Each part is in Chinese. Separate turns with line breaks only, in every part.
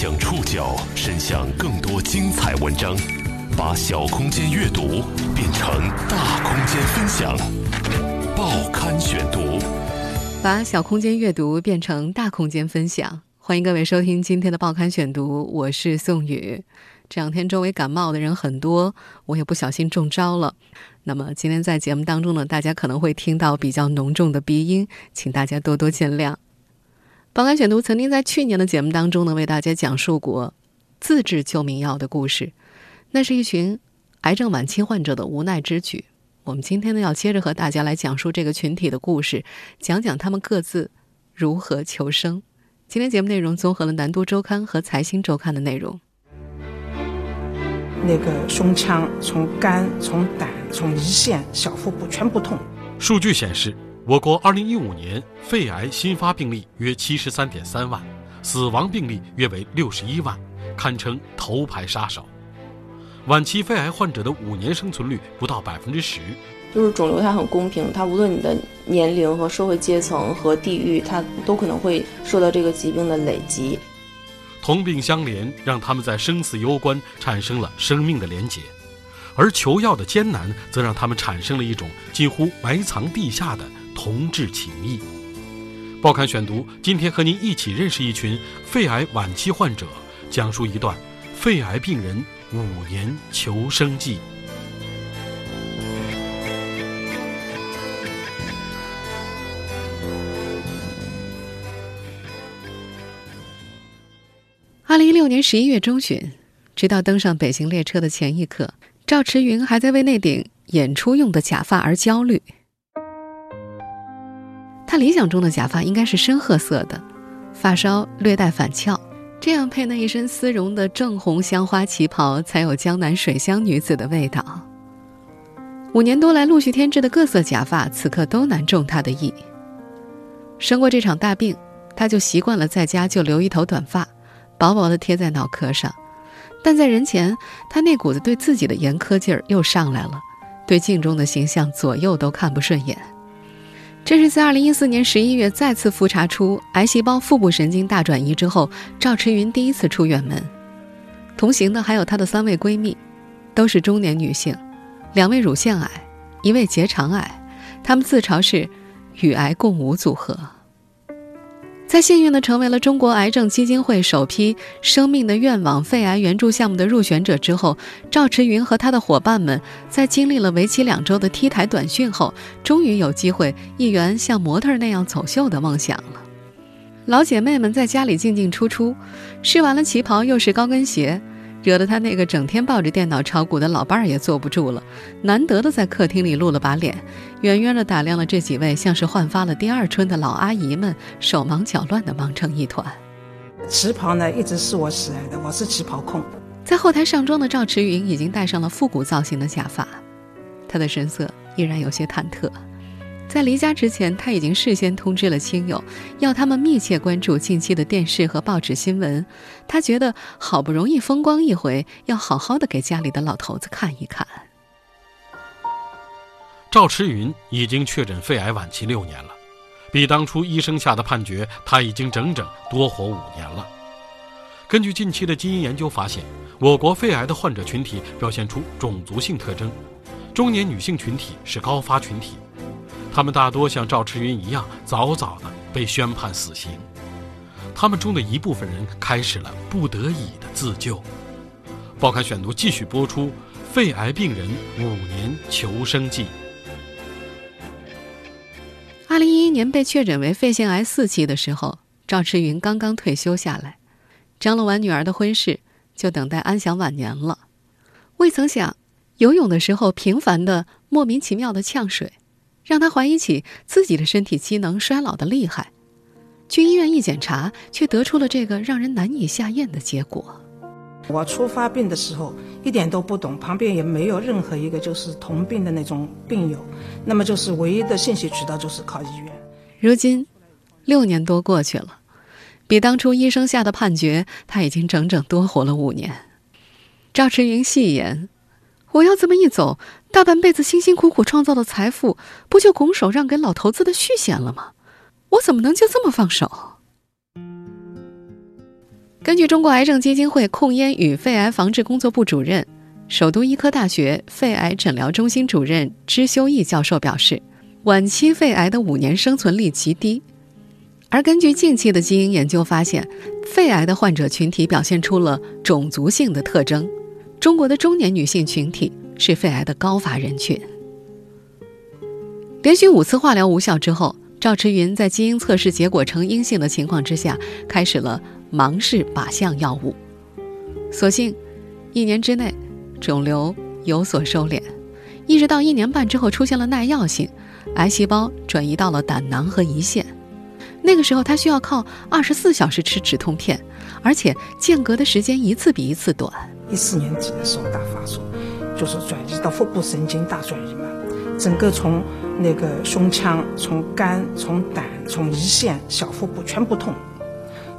将触角伸向更多精彩文章，把小空间阅读变成大空间分享。报刊选读，
把小空间阅读变成大空间分享。欢迎各位收听今天的报刊选读，我是宋宇。这两天周围感冒的人很多，我也不小心中招了。那么今天在节目当中呢，大家可能会听到比较浓重的鼻音，请大家多多见谅。报刊选读曾经在去年的节目当中呢，为大家讲述过自制救命药的故事，那是一群癌症晚期患者的无奈之举。我们今天呢，要接着和大家来讲述这个群体的故事，讲讲他们各自如何求生。今天节目内容综合了《南都周刊》和《财新周刊》的内容。
那个胸腔从肝、从胆、从胰腺、小腹部全部痛。
数据显示，我国2015年肺癌新发病例约73.3万，死亡病例约为61万，堪称头牌杀手。晚期肺癌患者的五年生存率不到百分之十。
就是肿瘤它很公平，它无论你的年龄和社会阶层和地域，它都可能会受到这个疾病的累积。
同病相怜，让他们在生死攸关产生了生命的连结；而求药的艰难，则让他们产生了一种近乎埋藏地下的同志情谊。报刊选读，今天和您一起认识一群肺癌晚期患者，讲述一段肺癌病人五年求生记。
二零一六年十一月中旬，直到登上北京列车的前一刻，赵驰云还在为那顶演出用的假发而焦虑。他理想中的假发应该是深褐色的，发梢略带反翘，这样配那一身丝绒的正红香花旗袍，才有江南水乡女子的味道。五年多来陆续添置的各色假发，此刻都难中他的意。生过这场大病，他就习惯了在家就留一头短发。薄薄的贴在脑壳上，但在人前，他那股子对自己的严苛劲儿又上来了，对镜中的形象左右都看不顺眼。这是在二零一四年十一月再次复查出癌细胞腹部神经大转移之后，赵驰云第一次出远门。同行的还有她的三位闺蜜，都是中年女性，两位乳腺癌，一位结肠癌，她们自嘲是“与癌共舞”组合。在幸运的成为了中国癌症基金会首批“生命的愿望”肺癌援助项目的入选者之后，赵驰云和他的伙伴们在经历了为期两周的 T 台短训后，终于有机会一圆像模特那样走秀的梦想了。老姐妹们在家里进进出出，试完了旗袍又是高跟鞋。惹得他那个整天抱着电脑炒股的老伴儿也坐不住了，难得的在客厅里露了把脸，远远的打量了这几位像是焕发了第二春的老阿姨们，手忙脚乱的忙成一团。
旗袍呢，一直是我喜爱的，我是旗袍控。
在后台上妆的赵驰云已经戴上了复古造型的假发，他的神色依然有些忐忑。在离家之前，他已经事先通知了亲友，要他们密切关注近期的电视和报纸新闻。他觉得好不容易风光一回，要好好的给家里的老头子看一看。
赵驰云已经确诊肺癌晚期六年了，比当初医生下的判决，他已经整整多活五年了。根据近期的基因研究发现，我国肺癌的患者群体表现出种族性特征，中年女性群体是高发群体。他们大多像赵驰云一样，早早的被宣判死刑。他们中的一部分人开始了不得已的自救。报刊选读继续播出：肺癌病人五年求生记。
二零一一年被确诊为肺腺癌四期的时候，赵驰云刚刚退休下来，张罗完女儿的婚事，就等待安享晚年了。未曾想，游泳的时候频繁的莫名其妙的呛水。让他怀疑起自己的身体机能衰老的厉害，去医院一检查，却得出了这个让人难以下咽的结果。
我初发病的时候一点都不懂，旁边也没有任何一个就是同病的那种病友，那么就是唯一的信息渠道就是靠医院。
如今，六年多过去了，比当初医生下的判决，他已经整整多活了五年。赵驰云戏言。我要这么一走，大半辈子辛辛苦苦创造的财富，不就拱手让给老头子的续弦了吗？我怎么能就这么放手？根据中国癌症基金会控烟与肺癌防治工作部主任、首都医科大学肺癌诊疗中心主任支修义教授表示，晚期肺癌的五年生存率极低。而根据近期的基因研究发现，肺癌的患者群体表现出了种族性的特征。中国的中年女性群体是肺癌的高发人群。连续五次化疗无效之后，赵驰云在基因测试结果呈阴性的情况之下，开始了盲式靶向药物。所幸，一年之内，肿瘤有所收敛，一直到一年半之后出现了耐药性，癌细胞转移到了胆囊和胰腺。那个时候，他需要靠二十四小时吃止痛片，而且间隔的时间一次比一次短。
一四年底的时候大发作，就是转移到腹部神经大转移嘛，整个从那个胸腔、从肝、从胆、从胰腺、小腹部全部痛，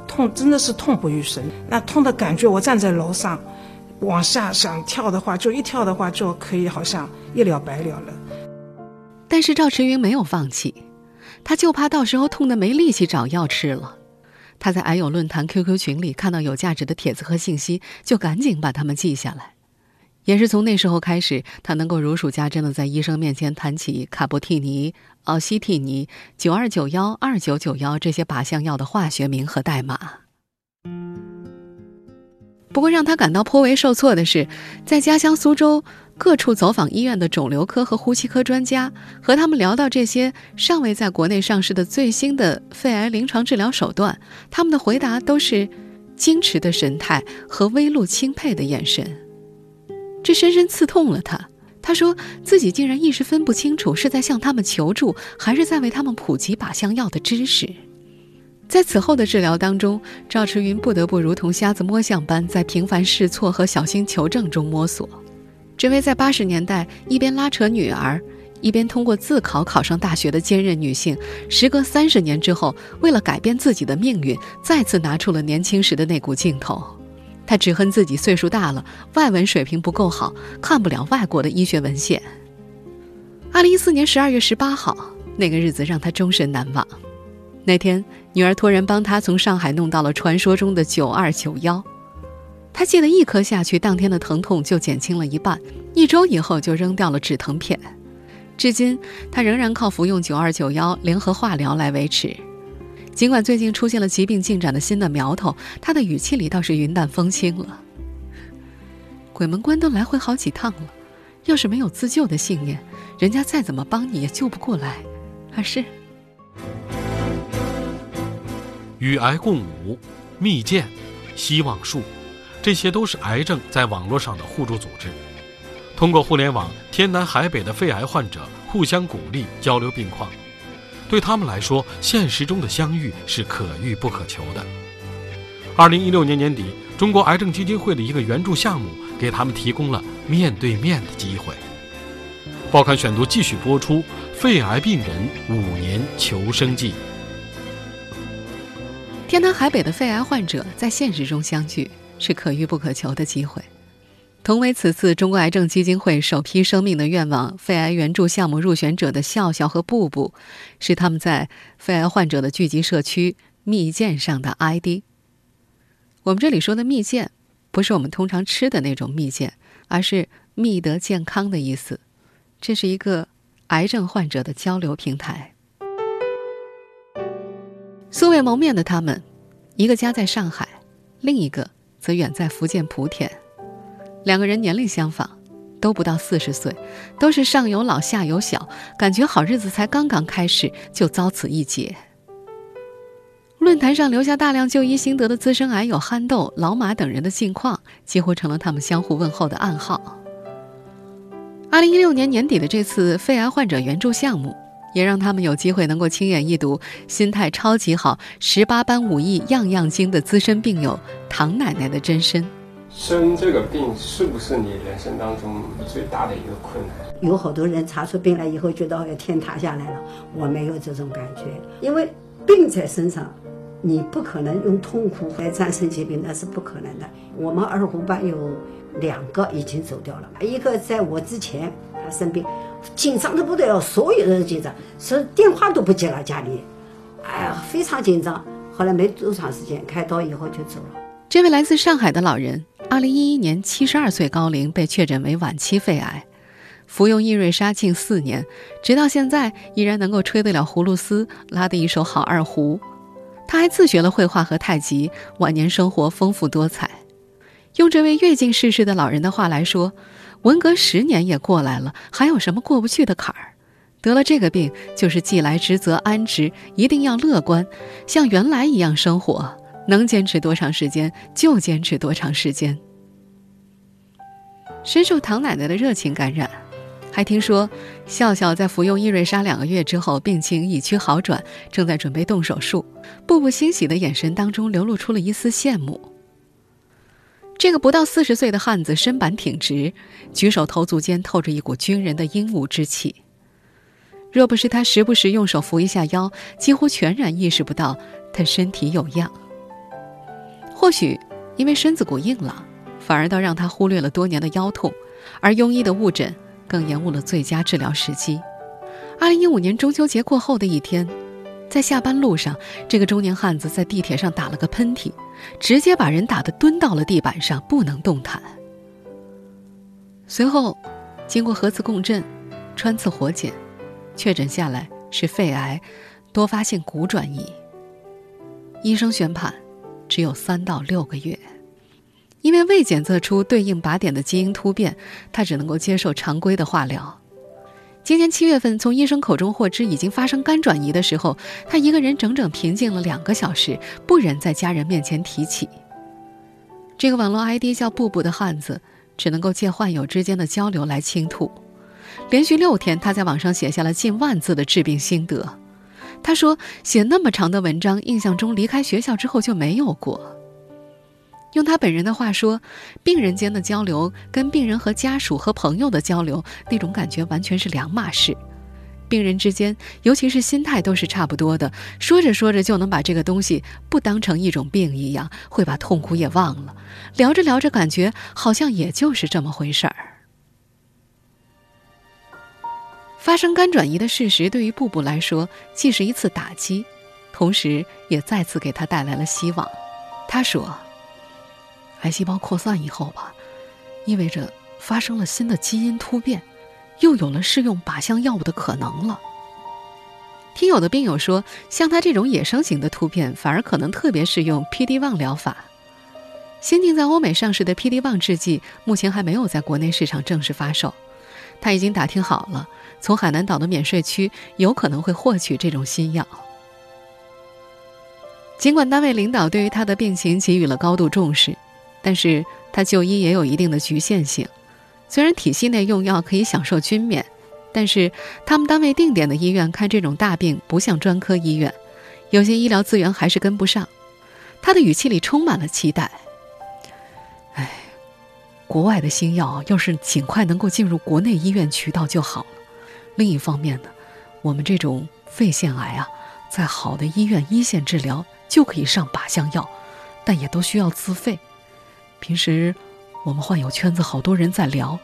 痛真的是痛不欲生。那痛的感觉，我站在楼上，往下想跳的话，就一跳的话就可以好像一了百了了。
但是赵迟云没有放弃，他就怕到时候痛的没力气找药吃了。他在癌友论坛 QQ 群里看到有价值的帖子和信息，就赶紧把它们记下来。也是从那时候开始，他能够如数家珍的在医生面前谈起卡布替尼、奥西替尼、九二九幺、二九九幺这些靶向药的化学名和代码。不过让他感到颇为受挫的是，在家乡苏州。各处走访医院的肿瘤科和呼吸科专家，和他们聊到这些尚未在国内上市的最新的肺癌临床治疗手段，他们的回答都是矜持的神态和微露钦佩的眼神。这深深刺痛了他。他说自己竟然一时分不清楚是在向他们求助，还是在为他们普及靶向药的知识。在此后的治疗当中，赵迟云不得不如同瞎子摸象般，在频繁试错和小心求证中摸索。这位在八十年代一边拉扯女儿，一边通过自考考上大学的坚韧女性，时隔三十年之后，为了改变自己的命运，再次拿出了年轻时的那股劲头。他只恨自己岁数大了，外文水平不够好，看不了外国的医学文献。二零一四年十二月十八号，那个日子让他终身难忘。那天，女儿托人帮他从上海弄到了传说中的九二九幺。他记得一颗下去，当天的疼痛就减轻了一半。一周以后就扔掉了止疼片，至今他仍然靠服用九二九幺联合化疗来维持。尽管最近出现了疾病进展的新的苗头，他的语气里倒是云淡风轻了。鬼门关都来回好几趟了，要是没有自救的信念，人家再怎么帮你也救不过来。而是
与癌共舞，蜜饯，希望树。这些都是癌症在网络上的互助组织，通过互联网，天南海北的肺癌患者互相鼓励、交流病况。对他们来说，现实中的相遇是可遇不可求的。二零一六年年底，中国癌症基金会的一个援助项目给他们提供了面对面的机会。报刊选读继续播出：肺癌病人五年求生记。
天南海北的肺癌患者在现实中相聚。是可遇不可求的机会。同为此次中国癌症基金会首批“生命的愿望”肺癌援助项目入选者的笑笑和布布，是他们在肺癌患者的聚集社区蜜饯上的 ID。我们这里说的蜜饯，不是我们通常吃的那种蜜饯，而是蜜得健康的意思。这是一个癌症患者的交流平台。素未谋面的他们，一个家在上海，另一个。则远在福建莆田，两个人年龄相仿，都不到四十岁，都是上有老下有小，感觉好日子才刚刚开始就遭此一劫。论坛上留下大量就医心得的资深癌友憨豆、老马等人的近况，几乎成了他们相互问候的暗号。二零一六年年底的这次肺癌患者援助项目。也让他们有机会能够亲眼一睹心态超级好、十八般武艺样样精的资深病友唐奶奶的真身。
生这个病是不是你人生当中最大的一个困难？
有好多人查出病来以后，觉得天塌下来了。我没有这种感觉，因为病在身上，你不可能用痛苦来战胜疾病，那是不可能的。我们二胡班有两个已经走掉了，一个在我之前他生病。紧张的不得了，所有人都紧张，是电话都不接了。家里，哎呀，非常紧张。后来没多长时间，开刀以后就走了。
这位来自上海的老人，二零一一年七十二岁高龄被确诊为晚期肺癌，服用益瑞沙近四年，直到现在依然能够吹得了葫芦丝，拉得一手好二胡。他还自学了绘画和太极，晚年生活丰富多彩。用这位阅尽世事的老人的话来说，文革十年也过来了，还有什么过不去的坎儿？得了这个病，就是既来之则安之，一定要乐观，像原来一样生活。能坚持多长时间就坚持多长时间。深受唐奶奶的热情感染，还听说笑笑在服用益瑞沙两个月之后，病情已趋好转，正在准备动手术。步步欣喜的眼神当中流露出了一丝羡慕。这个不到四十岁的汉子身板挺直，举手投足间透着一股军人的英武之气。若不是他时不时用手扶一下腰，几乎全然意识不到他身体有恙。或许因为身子骨硬朗，反而倒让他忽略了多年的腰痛，而庸医的误诊更延误了最佳治疗时机。二零一五年中秋节过后的一天，在下班路上，这个中年汉子在地铁上打了个喷嚏，直接把人打得蹲到了地板上，不能动弹。随后，经过核磁共振、穿刺活检，确诊下来是肺癌，多发性骨转移。医生宣判。只有三到六个月，因为未检测出对应靶点的基因突变，他只能够接受常规的化疗。今年七月份从医生口中获知已经发生肝转移的时候，他一个人整整平静了两个小时，不忍在家人面前提起。这个网络 ID 叫“布布”的汉子，只能够借患友之间的交流来倾吐。连续六天，他在网上写下了近万字的治病心得。他说：“写那么长的文章，印象中离开学校之后就没有过。用他本人的话说，病人间的交流跟病人和家属和朋友的交流那种感觉完全是两码事。病人之间，尤其是心态都是差不多的，说着说着就能把这个东西不当成一种病一样，会把痛苦也忘了。聊着聊着，感觉好像也就是这么回事儿。”发生肝转移的事实对于布布来说，既是一次打击，同时也再次给他带来了希望。他说：“癌细胞扩散以后吧，意味着发生了新的基因突变，又有了适用靶向药物的可能了。”听有的病友说，像他这种野生型的突变，反而可能特别适用 PD-1 疗法。先进在欧美上市的 PD-1 制剂，目前还没有在国内市场正式发售。他已经打听好了。从海南岛的免税区有可能会获取这种新药。尽管单位领导对于他的病情给予了高度重视，但是他就医也有一定的局限性。虽然体系内用药可以享受均免，但是他们单位定点的医院看这种大病不像专科医院，有些医疗资源还是跟不上。他的语气里充满了期待。哎，国外的新药要是尽快能够进入国内医院渠道就好了。另一方面呢，我们这种肺腺癌啊，在好的医院一线治疗就可以上靶向药，但也都需要自费。平时我们患有圈子好多人在聊，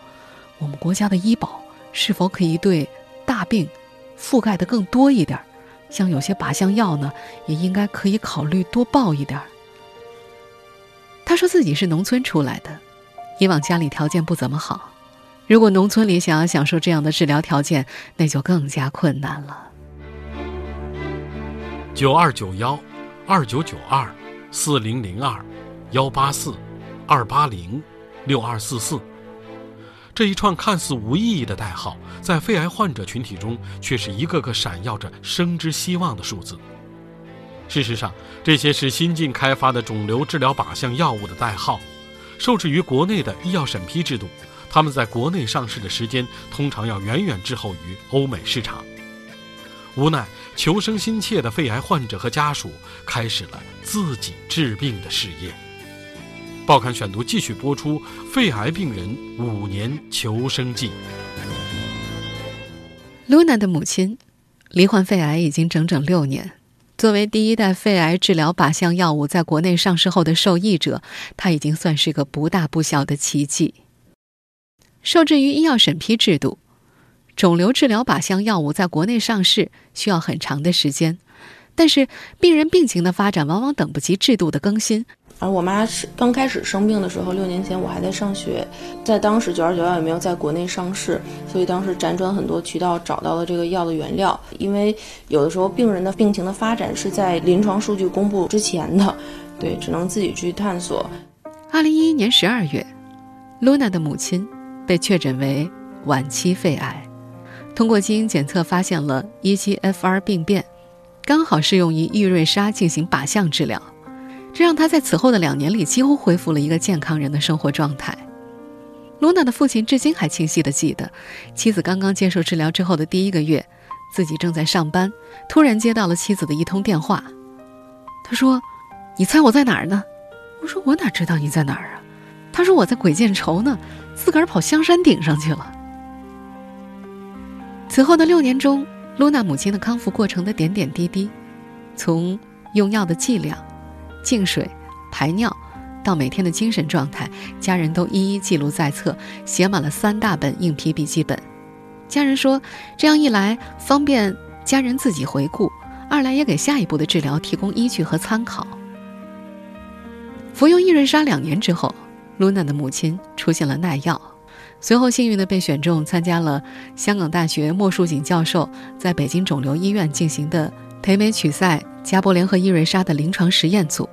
我们国家的医保是否可以对大病覆盖的更多一点？像有些靶向药呢，也应该可以考虑多报一点。他说自己是农村出来的，以往家里条件不怎么好。如果农村里想要享受这样的治疗条件，那就更加困难了。
九二九幺，二九九二，四零零二，幺八四，二八零，六二四四，这一串看似无意义的代号，在肺癌患者群体中却是一个个闪耀着生之希望的数字。事实上，这些是新近开发的肿瘤治疗靶向药物的代号，受制于国内的医药审批制度。他们在国内上市的时间通常要远远滞后于欧美市场。无奈，求生心切的肺癌患者和家属开始了自己治病的事业。报刊选读继续播出：肺癌病人五年求生记。
Luna 的母亲罹患肺癌已经整整六年。作为第一代肺癌治疗靶向药物在国内上市后的受益者，她已经算是个不大不小的奇迹。受制于医药审批制度，肿瘤治疗靶向药物在国内上市需要很长的时间。但是，病人病情的发展往往等不及制度的更新，
而我妈是刚开始生病的时候，六年前我还在上学，在当时九二九幺也没有在国内上市，所以当时辗转很多渠道找到了这个药的原料。因为有的时候病人的病情的发展是在临床数据公布之前的，对，只能自己去探索。
二零一一年十二月，Luna 的母亲被确诊为晚期肺癌，通过基因检测发现了 EGFR 病变，刚好适用于易瑞莎进行靶向治疗。这让他在此后的两年里几乎恢复了一个健康人的生活状态。露娜的父亲至今还清晰地记得，妻子刚刚接受治疗之后的第一个月，自己正在上班，突然接到了妻子的一通电话。他说：“你猜我在哪儿呢？”我说：“我哪知道你在哪儿啊？”他说：“我在鬼见愁呢，自个儿跑香山顶上去了。”此后的六年中，露娜母亲的康复过程的点点滴滴，从用药的剂量。进水、排尿，到每天的精神状态，家人都一一记录在册，写满了三大本硬皮笔记本。家人说，这样一来方便家人自己回顾，二来也给下一步的治疗提供依据和参考。服用益瑞莎两年之后，露娜的母亲出现了耐药，随后幸运的被选中参加了香港大学莫树锦教授在北京肿瘤医院进行的培美曲塞。加波联合伊瑞莎的临床实验组，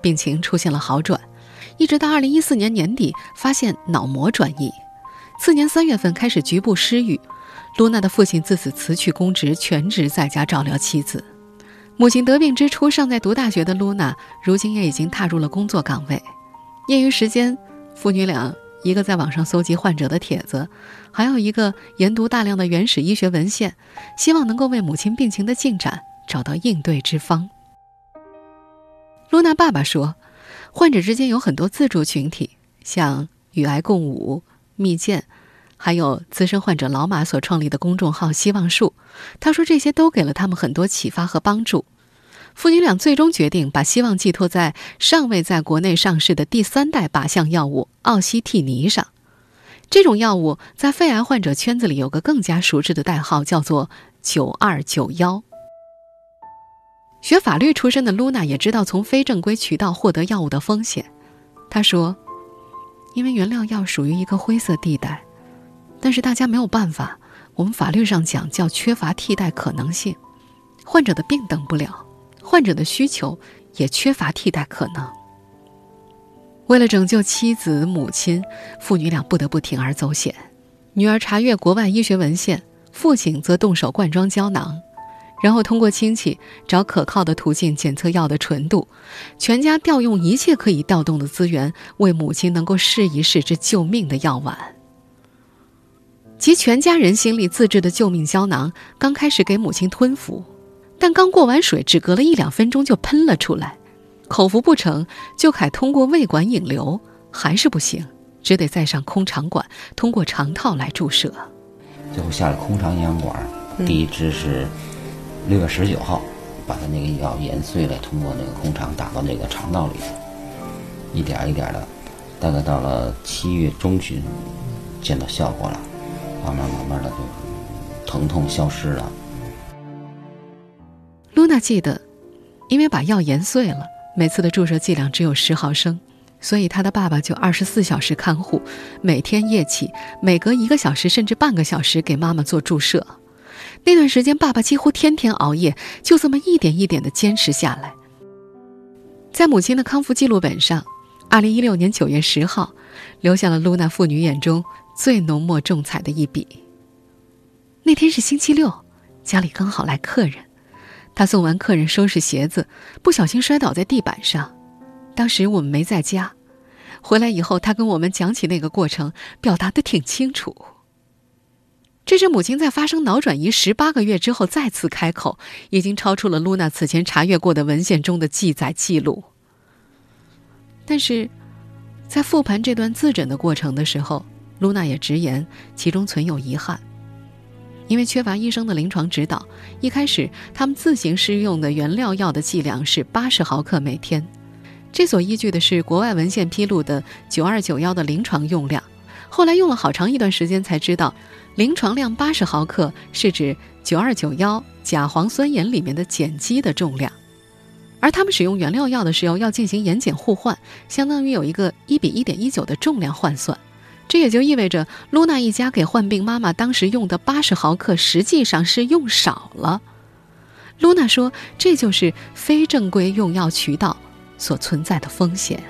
病情出现了好转，一直到二零一四年年底发现脑膜转移，次年三月份开始局部失语。露娜的父亲自此辞去公职，全职在家照料妻子。母亲得病之初尚在读大学的露娜，如今也已经踏入了工作岗位。业余时间，父女俩一个在网上搜集患者的帖子，还有一个研读大量的原始医学文献，希望能够为母亲病情的进展。找到应对之方。露娜爸爸说，患者之间有很多自助群体，像“与癌共舞”、“蜜饯”，还有资深患者老马所创立的公众号“希望树”。他说，这些都给了他们很多启发和帮助。父女俩最终决定把希望寄托在尚未在国内上市的第三代靶向药物奥西替尼上。这种药物在肺癌患者圈子里有个更加熟知的代号，叫做“九二九幺”。学法律出身的露娜也知道从非正规渠道获得药物的风险。她说：“因为原料药属于一个灰色地带，但是大家没有办法。我们法律上讲叫缺乏替代可能性。患者的病等不了，患者的需求也缺乏替代可能。为了拯救妻子、母亲，父女俩不得不铤而走险。女儿查阅国外医学文献，父亲则动手灌装胶囊。”然后通过亲戚找可靠的途径检测药的纯度，全家调用一切可以调动的资源，为母亲能够试一试这救命的药丸。集全家人心力自制的救命胶囊，刚开始给母亲吞服，但刚过完水，只隔了一两分钟就喷了出来。口服不成就凯通过胃管引流，还是不行，只得再上空肠管，通过肠套来注射。
最后下了空肠营养管，第一支是。六月十九号，把他那个药研碎了，通过那个空肠打到那个肠道里，一点一点的，大概到了七月中旬，见到效果了，慢慢慢慢的就疼痛消失了。
露娜记得，因为把药研碎了，每次的注射剂量只有十毫升，所以他的爸爸就二十四小时看护，每天夜起，每隔一个小时甚至半个小时给妈妈做注射。那段时间，爸爸几乎天天熬夜，就这么一点一点的坚持下来。在母亲的康复记录本上，二零一六年九月十号，留下了露娜父女眼中最浓墨重彩的一笔。那天是星期六，家里刚好来客人，他送完客人收拾鞋子，不小心摔倒在地板上。当时我们没在家，回来以后，他跟我们讲起那个过程，表达的挺清楚。这是母亲在发生脑转移十八个月之后再次开口，已经超出了露娜此前查阅过的文献中的记载记录。但是，在复盘这段自诊的过程的时候，露娜也直言其中存有遗憾，因为缺乏医生的临床指导。一开始，他们自行施用的原料药的剂量是八十毫克每天，这所依据的是国外文献披露的九二九幺的临床用量。后来用了好长一段时间才知道。临床量八十毫克是指九二九幺甲磺酸盐里面的碱基的重量，而而他们使用原料药的时候要进行盐碱互换，相当于有一个一比一点一九的重量换算。这也就意味着，露娜一家给患病妈妈当时用的八十毫克，实际上是用少了。露娜说：“这就是非正规用药渠道所存在的风险。”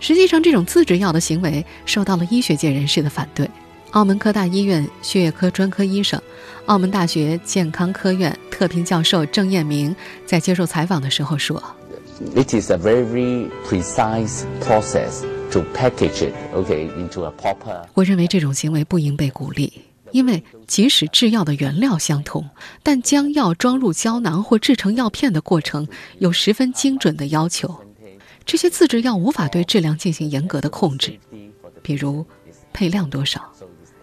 实际上，这种自制药的行为受到了医学界人士的反对。澳门科大医院血液科专科医生、澳门大学健康科院特聘教授郑彦明在接受采访的时候说
：“It is a very precise process to package it, ok into a proper。”
我认为这种行为不应被鼓励，因为即使制药的原料相同，但将药装入胶囊或制成药片的过程有十分精准的要求。这些自制药无法对质量进行严格的控制，比如配量多少。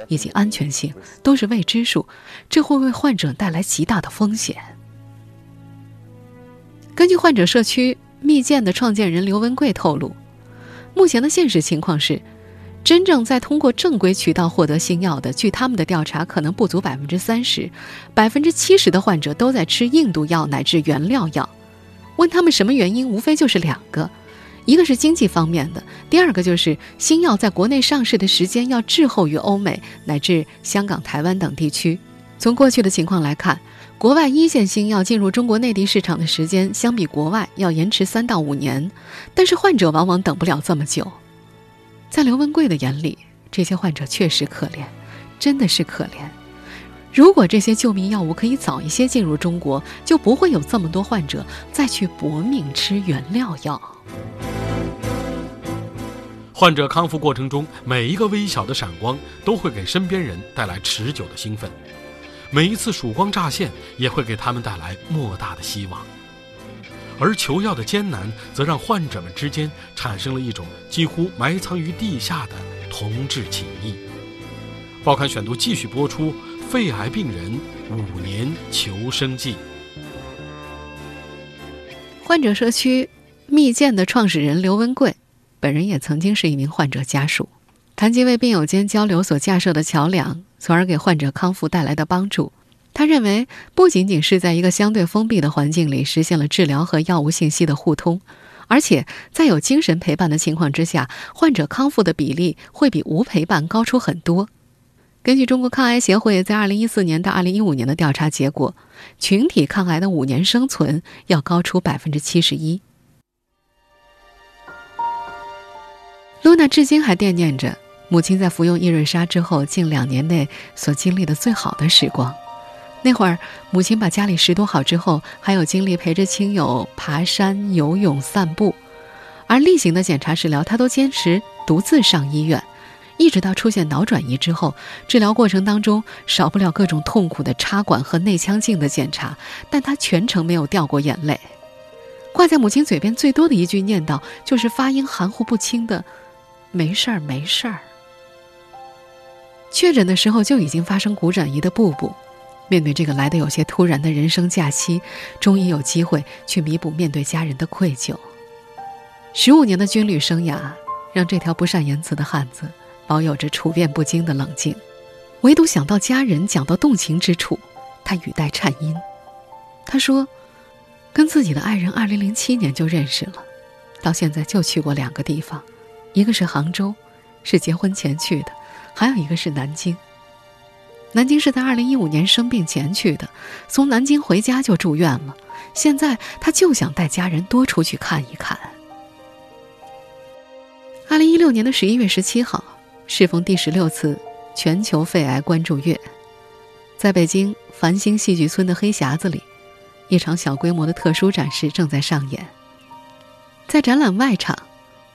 以及安全性都是未知数，这会为患者带来极大的风险。根据患者社区蜜饯的创建人刘文贵透露，目前的现实情况是，真正在通过正规渠道获得新药的，据他们的调查，可能不足百分之三十，百分之七十的患者都在吃印度药乃至原料药。问他们什么原因，无非就是两个。一个是经济方面的，第二个就是新药在国内上市的时间要滞后于欧美乃至香港、台湾等地区。从过去的情况来看，国外一线新药进入中国内地市场的时间相比国外要延迟三到五年，但是患者往往等不了这么久。在刘文贵的眼里，这些患者确实可怜，真的是可怜。如果这些救命药物可以早一些进入中国，就不会有这么多患者再去搏命吃原料药。
患者康复过程中，每一个微小的闪光都会给身边人带来持久的兴奋，每一次曙光乍现也会给他们带来莫大的希望。而求药的艰难，则让患者们之间产生了一种几乎埋藏于地下的同志情谊。报刊选读继续播出：肺癌病人五年求生记。
患者社区。蜜饯的创始人刘文贵，本人也曾经是一名患者家属，谈及为病友间交流所架设的桥梁，从而给患者康复带来的帮助。他认为，不仅仅是在一个相对封闭的环境里实现了治疗和药物信息的互通，而且在有精神陪伴的情况之下，患者康复的比例会比无陪伴高出很多。根据中国抗癌协会在2014年到2015年的调查结果，群体抗癌的五年生存要高出百分之七十一。露娜至今还惦念着母亲在服用伊瑞莎之后近两年内所经历的最好的时光。那会儿，母亲把家里拾掇好之后，还有精力陪着亲友爬山、游泳、散步，而例行的检查治疗，她都坚持独自上医院。一直到出现脑转移之后，治疗过程当中少不了各种痛苦的插管和内腔镜的检查，但她全程没有掉过眼泪。挂在母亲嘴边最多的一句念叨，就是发音含糊不清的。没事儿，没事儿。确诊的时候就已经发生骨转移的布布，面对这个来的有些突然的人生假期，终于有机会去弥补面对家人的愧疚。十五年的军旅生涯，让这条不善言辞的汉子保有着处变不惊的冷静，唯独想到家人，讲到动情之处，他语带颤音。他说：“跟自己的爱人，二零零七年就认识了，到现在就去过两个地方。”一个是杭州，是结婚前去的；还有一个是南京。南京是在二零一五年生病前去的，从南京回家就住院了。现在他就想带家人多出去看一看。二零一六年的十一月十七号，适逢第十六次全球肺癌关注月，在北京繁星戏剧村的黑匣子里，一场小规模的特殊展示正在上演。在展览外场。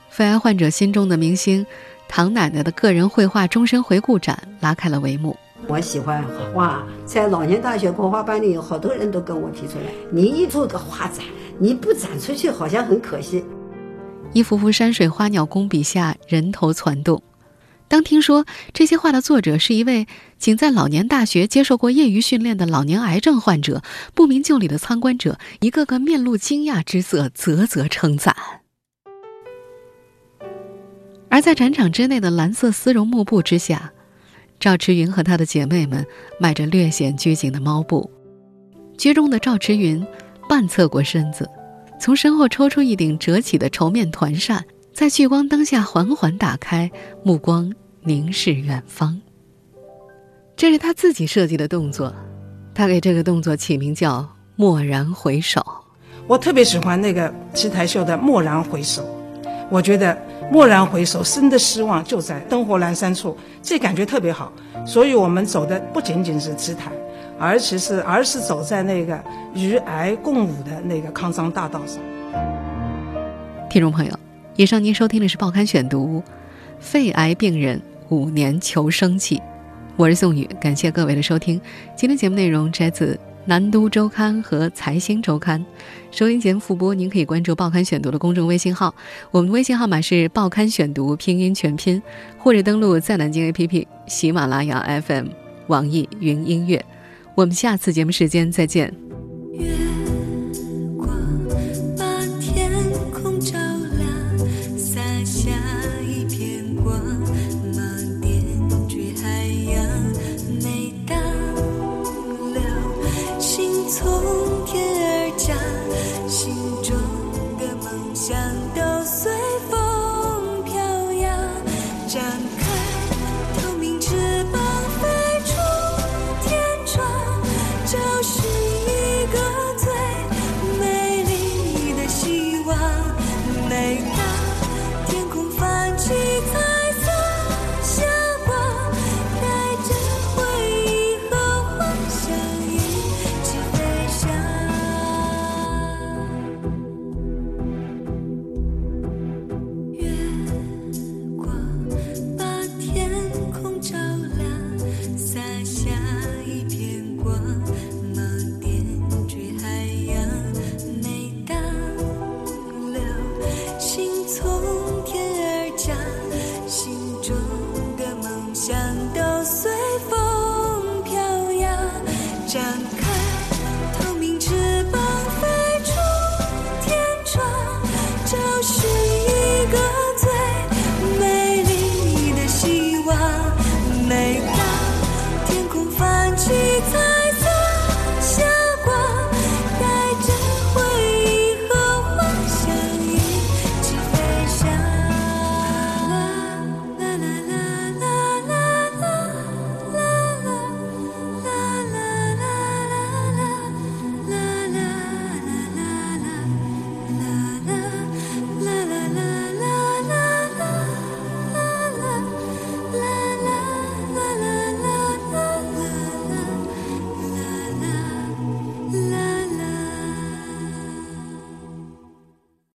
肺癌患者心中的明星，唐奶奶的个人绘画终身回顾展拉开了帷幕。
我喜欢画，在老年大学国画班里有好多人都跟我提出来，你一做个画展，你不展出去好像很可惜。
一幅幅山水花鸟工笔下，人头攒动。当听说这些画的作者是一位仅在老年大学接受过业余训练的老年癌症患者，不明就里的参观者一个个面露惊讶之色，啧啧称赞。而在展场之内的蓝色丝绒幕布之下，赵池云和她的姐妹们迈着略显拘谨的猫步。居中的赵池云半侧过身子，从身后抽出一顶折起的绸面团扇，在聚光灯下缓缓打开，目光凝视远方。这是他自己设计的动作，他给这个动作起名叫“蓦然回首”。
我特别喜欢那个七台秀的“蓦然回首”，我觉得“蓦然回首，生的希望就在灯火阑珊处”，这感觉特别好。所以我们走的不仅仅是姿态，而且是而是走在那个与癌共舞的那个康庄大道上。
听众朋友，以上您收听的是《报刊选读》，肺癌病人五年求生记。我是宋宇，感谢各位的收听。今天节目内容摘自《南都周刊》和《财新周刊》。收音节目复播，您可以关注《报刊选读》的公众微信号，我们的微信号码是“报刊选读”拼音全拼，或者登录在南京 APP、喜马拉雅 FM、网易云音乐。我们下次节目时间再见。
say